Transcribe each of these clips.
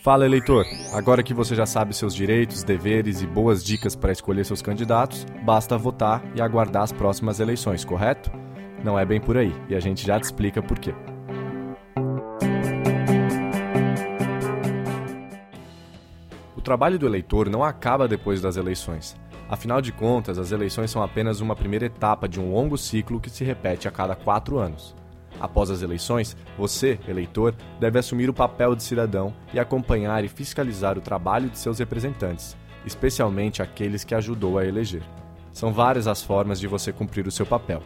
Fala eleitor! Agora que você já sabe seus direitos, deveres e boas dicas para escolher seus candidatos, basta votar e aguardar as próximas eleições, correto? Não é bem por aí, e a gente já te explica por quê. O trabalho do eleitor não acaba depois das eleições. Afinal de contas, as eleições são apenas uma primeira etapa de um longo ciclo que se repete a cada quatro anos. Após as eleições, você, eleitor, deve assumir o papel de cidadão e acompanhar e fiscalizar o trabalho de seus representantes, especialmente aqueles que ajudou a eleger. São várias as formas de você cumprir o seu papel.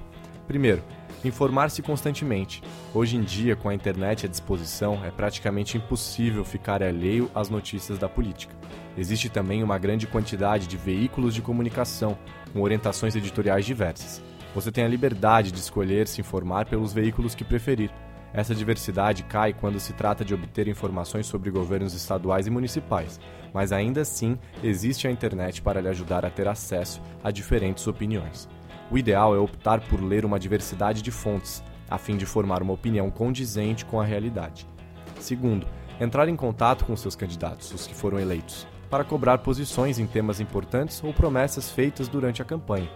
Primeiro, informar-se constantemente. Hoje em dia, com a internet à disposição, é praticamente impossível ficar alheio às notícias da política. Existe também uma grande quantidade de veículos de comunicação, com orientações editoriais diversas. Você tem a liberdade de escolher se informar pelos veículos que preferir. Essa diversidade cai quando se trata de obter informações sobre governos estaduais e municipais, mas ainda assim existe a internet para lhe ajudar a ter acesso a diferentes opiniões. O ideal é optar por ler uma diversidade de fontes, a fim de formar uma opinião condizente com a realidade. Segundo, entrar em contato com seus candidatos, os que foram eleitos, para cobrar posições em temas importantes ou promessas feitas durante a campanha.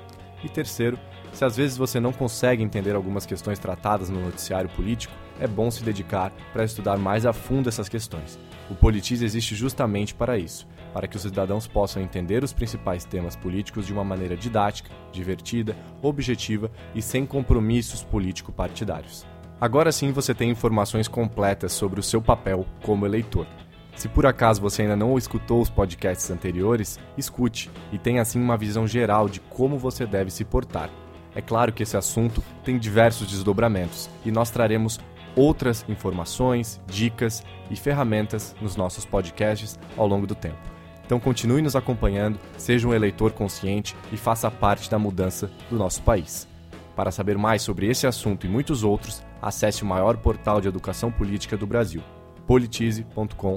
E terceiro, se às vezes você não consegue entender algumas questões tratadas no noticiário político, é bom se dedicar para estudar mais a fundo essas questões. O Politize existe justamente para isso, para que os cidadãos possam entender os principais temas políticos de uma maneira didática, divertida, objetiva e sem compromissos político-partidários. Agora sim você tem informações completas sobre o seu papel como eleitor. Se por acaso você ainda não escutou os podcasts anteriores, escute e tenha assim uma visão geral de como você deve se portar. É claro que esse assunto tem diversos desdobramentos e nós traremos outras informações, dicas e ferramentas nos nossos podcasts ao longo do tempo. Então continue nos acompanhando, seja um eleitor consciente e faça parte da mudança do nosso país. Para saber mais sobre esse assunto e muitos outros, acesse o maior portal de educação política do Brasil, politize.com.br.